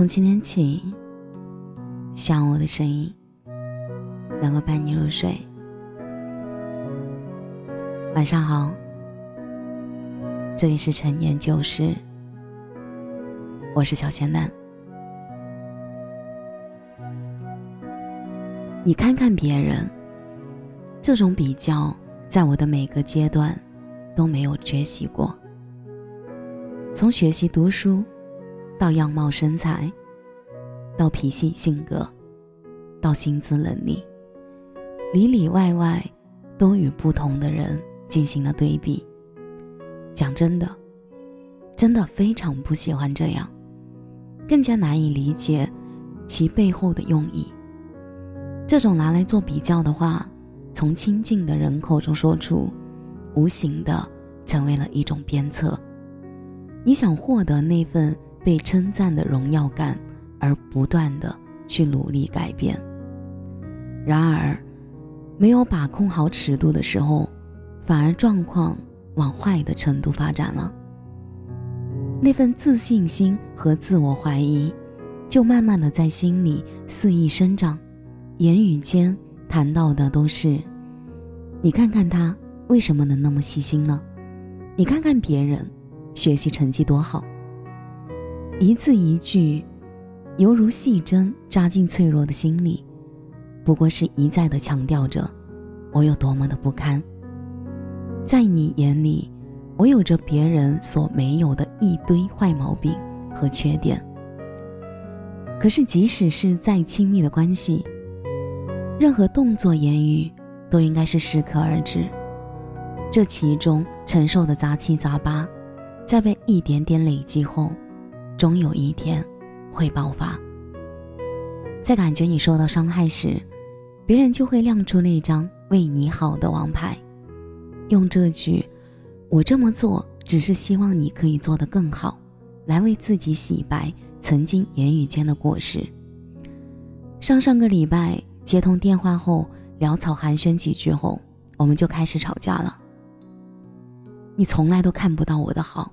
从今天起，希望我的声音能够伴你入睡。晚上好，这里是陈年旧事，我是小仙丹。你看看别人，这种比较，在我的每个阶段都没有缺席过。从学习读书，到样貌身材，到脾气性格，到薪资能力，里里外外都与不同的人进行了对比。讲真的，真的非常不喜欢这样，更加难以理解其背后的用意。这种拿来做比较的话，从亲近的人口中说出，无形的成为了一种鞭策。你想获得那份被称赞的荣耀感，而不断的去努力改变。然而，没有把控好尺度的时候，反而状况往坏的程度发展了。那份自信心和自我怀疑，就慢慢的在心里肆意生长，言语间谈到的都是：你看看他为什么能那么细心呢？你看看别人。学习成绩多好，一字一句，犹如细针扎进脆弱的心里，不过是一再的强调着我有多么的不堪。在你眼里，我有着别人所没有的一堆坏毛病和缺点。可是，即使是再亲密的关系，任何动作、言语都应该是适可而止，这其中承受的杂七杂八。在被一点点累积后，终有一天会爆发。在感觉你受到伤害时，别人就会亮出那张为你好的王牌，用这句“我这么做只是希望你可以做得更好”来为自己洗白曾经言语间的过失。上上个礼拜接通电话后，潦草寒暄几句后，我们就开始吵架了。你从来都看不到我的好。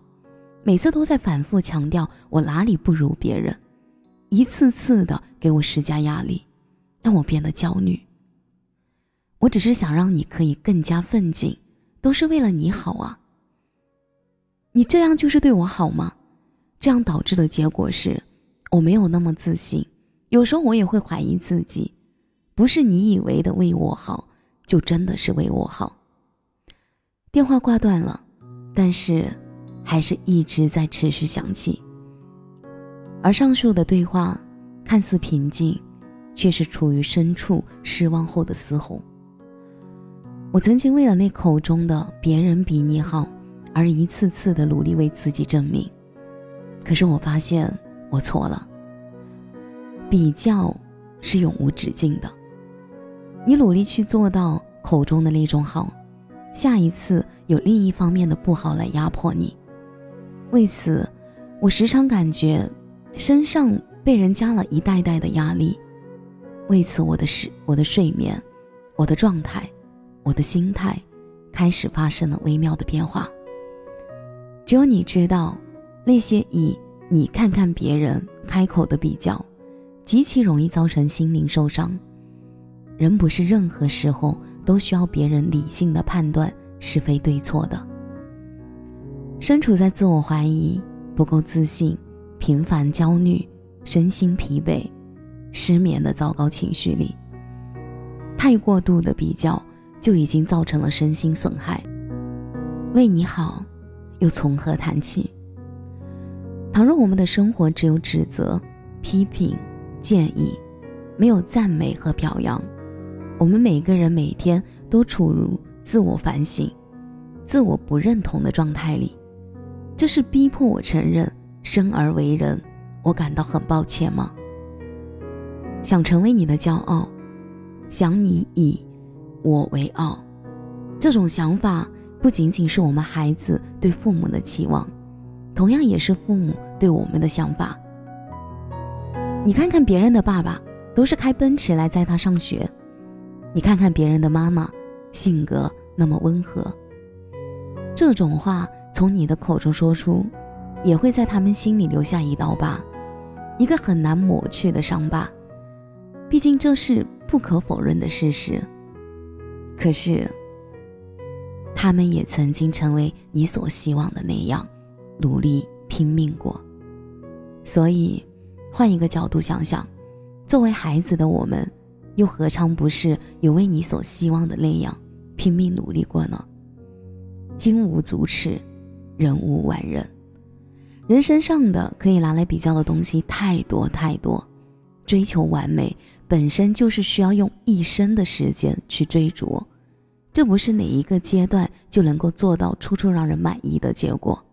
每次都在反复强调我哪里不如别人，一次次的给我施加压力，让我变得焦虑。我只是想让你可以更加奋进，都是为了你好啊。你这样就是对我好吗？这样导致的结果是，我没有那么自信，有时候我也会怀疑自己，不是你以为的为我好，就真的是为我好。电话挂断了，但是。还是一直在持续响起，而上述的对话看似平静，却是处于深处失望后的嘶吼。我曾经为了那口中的别人比你好，而一次次的努力为自己证明，可是我发现我错了。比较是永无止境的，你努力去做到口中的那种好，下一次有另一方面的不好来压迫你。为此，我时常感觉身上被人加了一袋袋的压力。为此，我的睡、我的睡眠、我的状态、我的心态开始发生了微妙的变化。只有你知道，那些以“你看看别人”开口的比较，极其容易造成心灵受伤。人不是任何时候都需要别人理性的判断是非对错的。身处在自我怀疑、不够自信、频繁焦虑、身心疲惫、失眠的糟糕情绪里，太过度的比较就已经造成了身心损害。为你好，又从何谈起？倘若我们的生活只有指责、批评、建议，没有赞美和表扬，我们每个人每天都处于自我反省、自我不认同的状态里。这是逼迫我承认生而为人，我感到很抱歉吗？想成为你的骄傲，想你以我为傲，这种想法不仅仅是我们孩子对父母的期望，同样也是父母对我们的想法。你看看别人的爸爸都是开奔驰来载他上学，你看看别人的妈妈性格那么温和，这种话。从你的口中说出，也会在他们心里留下一道疤，一个很难抹去的伤疤。毕竟这是不可否认的事实。可是，他们也曾经成为你所希望的那样，努力拼命过。所以，换一个角度想想，作为孩子的我们，又何尝不是有为你所希望的那样拼命努力过呢？金无足赤，人无完人。人身上的可以拿来比较的东西太多太多，追求完美。本身就是需要用一生的时间去追逐，这不是哪一个阶段就能够做到处处让人满意的结果。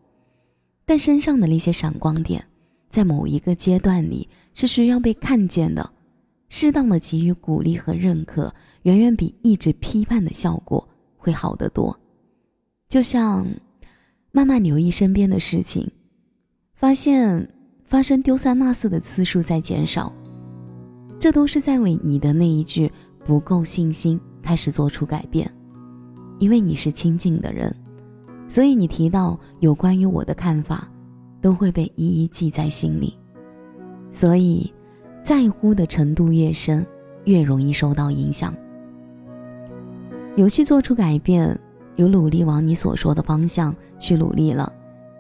但身上的那些闪光点，在某一个阶段里是需要被看见的，适当的给予鼓励和认可，远远比一直批判的效果会好得多。就像慢慢留意身边的事情，发现发生丢三落四的次数在减少。这都是在为你的那一句不够信心开始做出改变，因为你是亲近的人，所以你提到有关于我的看法，都会被一一记在心里。所以，在乎的程度越深，越容易受到影响。有去做出改变，有努力往你所说的方向去努力了，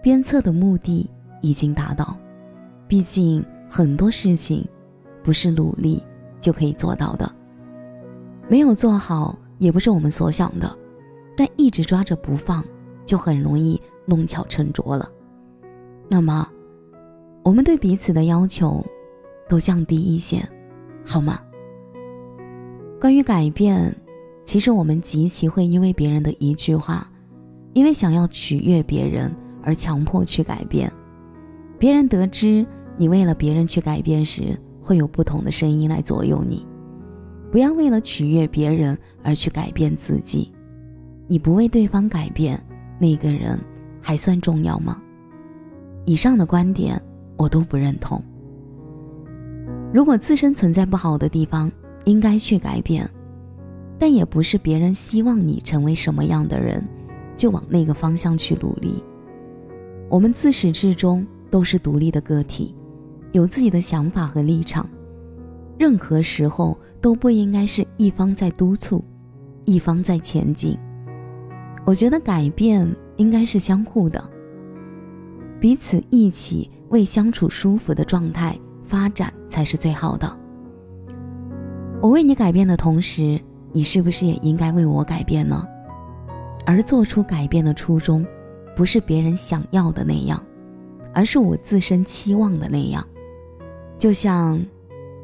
鞭策的目的已经达到。毕竟很多事情。不是努力就可以做到的，没有做好也不是我们所想的，但一直抓着不放，就很容易弄巧成拙了。那么，我们对彼此的要求都降低一些，好吗？关于改变，其实我们极其会因为别人的一句话，因为想要取悦别人而强迫去改变。别人得知你为了别人去改变时，会有不同的声音来左右你，不要为了取悦别人而去改变自己。你不为对方改变，那个人还算重要吗？以上的观点我都不认同。如果自身存在不好的地方，应该去改变，但也不是别人希望你成为什么样的人，就往那个方向去努力。我们自始至终都是独立的个体。有自己的想法和立场，任何时候都不应该是一方在督促，一方在前进。我觉得改变应该是相互的，彼此一起为相处舒服的状态发展才是最好的。我为你改变的同时，你是不是也应该为我改变呢？而做出改变的初衷，不是别人想要的那样，而是我自身期望的那样。就像，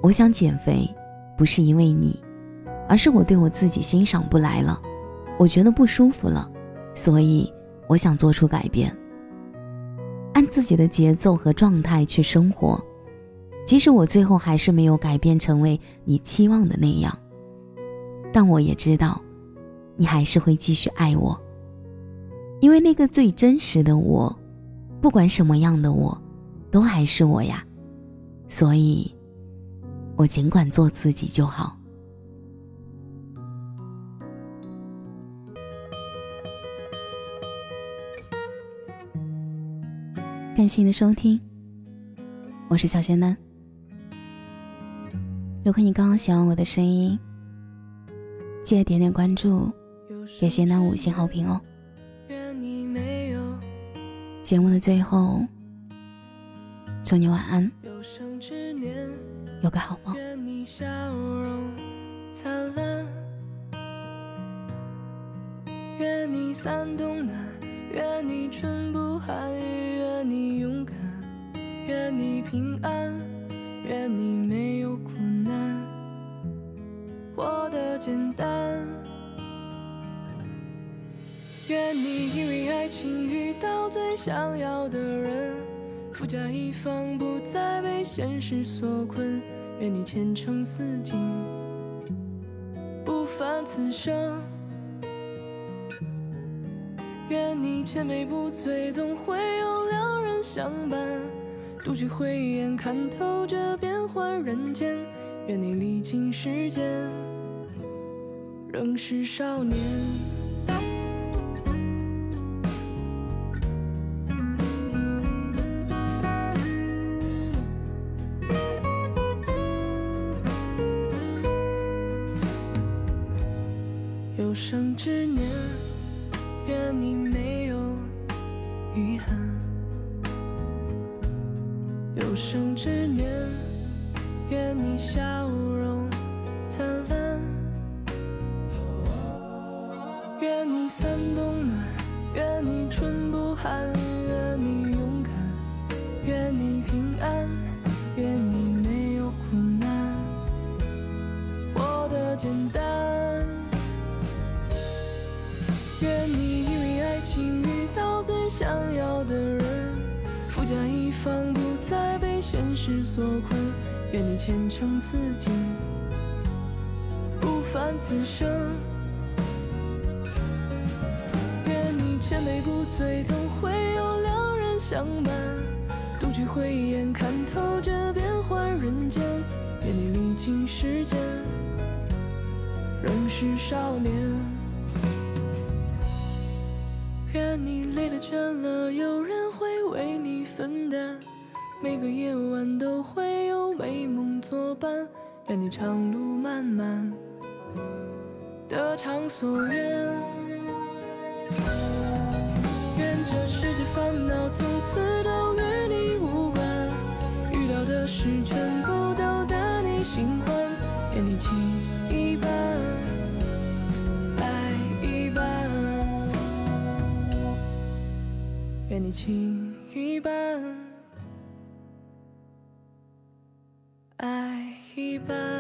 我想减肥，不是因为你，而是我对我自己欣赏不来了，我觉得不舒服了，所以我想做出改变。按自己的节奏和状态去生活，即使我最后还是没有改变成为你期望的那样，但我也知道，你还是会继续爱我，因为那个最真实的我，不管什么样的我，都还是我呀。所以，我尽管做自己就好。感谢你的收听，我是小仙丹。如果你刚刚喜欢我的声音，记得点点关注，给仙丹五星好评哦。愿你没有节目的最后，祝你晚安。有个好梦愿你笑容灿烂愿你三冬暖愿你春不寒愿你勇敢愿你平安愿你没有苦难活得简单愿你因为爱情遇到最想要的人富甲一方，不再被现实所困。愿你前程似锦，不凡此生。愿你千杯不醉，总会有良人相伴。独具慧眼，看透这变幻人间。愿你历经世间，仍是少年。有生之年愿你没有遗憾。有生之年愿你笑。愿你三冬暖，愿你春不寒，愿你勇敢，愿你平安，愿你没有苦难。活得简单。愿你因为爱情遇到最想要的人，富甲一方，不再被现实所困。愿你前程似锦，不凡此生。千杯不醉，总会有良人相伴。独具慧眼，看透这变幻人间。愿你历经时间，仍是少年。愿你累了倦了，有人会为你分担。每个夜晚都会有美梦作伴。愿你长路漫漫，得偿所愿。这世界烦恼从此都与你无关。遇到的事全部都得你喜欢。愿你情一半，爱一半。愿你情一半，爱一半。